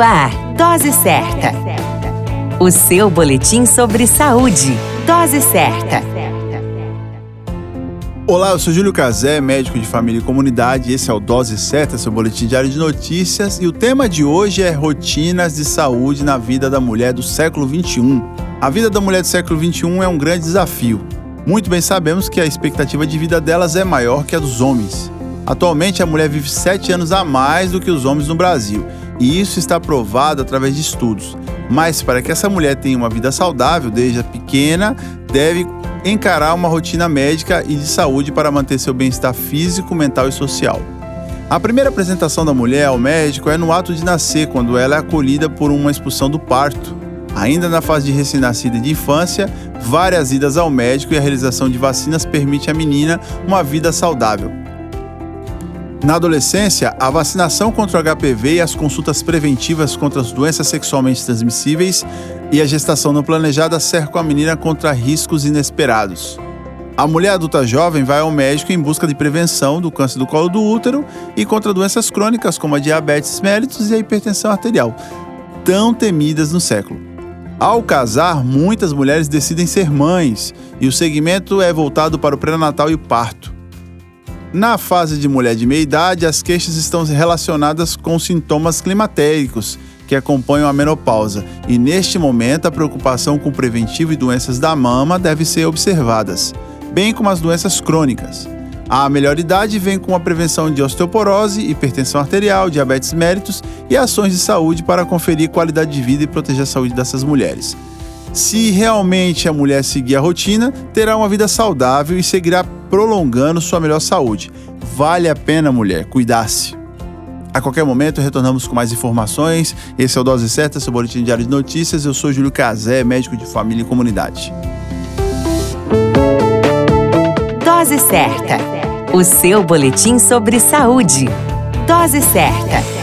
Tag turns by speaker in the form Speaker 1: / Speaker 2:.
Speaker 1: Ar, Dose Certa. O seu boletim sobre saúde. Dose Certa.
Speaker 2: Olá, eu sou Júlio Cazé, médico de família e comunidade. Esse é o Dose Certa, seu boletim diário de notícias. E o tema de hoje é rotinas de saúde na vida da mulher do século 21. A vida da mulher do século 21 é um grande desafio. Muito bem sabemos que a expectativa de vida delas é maior que a dos homens. Atualmente, a mulher vive sete anos a mais do que os homens no Brasil, e isso está provado através de estudos. Mas para que essa mulher tenha uma vida saudável desde pequena, deve encarar uma rotina médica e de saúde para manter seu bem-estar físico, mental e social. A primeira apresentação da mulher ao médico é no ato de nascer, quando ela é acolhida por uma expulsão do parto. Ainda na fase de recém-nascida e de infância, várias idas ao médico e a realização de vacinas permite à menina uma vida saudável. Na adolescência, a vacinação contra o HPV e as consultas preventivas contra as doenças sexualmente transmissíveis e a gestação não planejada cercam a menina contra riscos inesperados. A mulher adulta jovem vai ao médico em busca de prevenção do câncer do colo do útero e contra doenças crônicas como a diabetes mellitus e a hipertensão arterial, tão temidas no século. Ao casar, muitas mulheres decidem ser mães e o segmento é voltado para o pré-natal e o parto. Na fase de mulher de meia idade, as queixas estão relacionadas com sintomas climatéricos que acompanham a menopausa, e neste momento a preocupação com preventivo e doenças da mama deve ser observadas, bem como as doenças crônicas. A melhor idade vem com a prevenção de osteoporose, hipertensão arterial, diabetes mellitus e ações de saúde para conferir qualidade de vida e proteger a saúde dessas mulheres. Se realmente a mulher seguir a rotina, terá uma vida saudável e seguirá prolongando sua melhor saúde. Vale a pena, mulher, cuidar-se. A qualquer momento retornamos com mais informações. Esse é o Dose Certa, seu boletim diário de notícias. Eu sou Júlio Cazé, médico de família e comunidade.
Speaker 1: Dose Certa, o seu boletim sobre saúde. Dose Certa.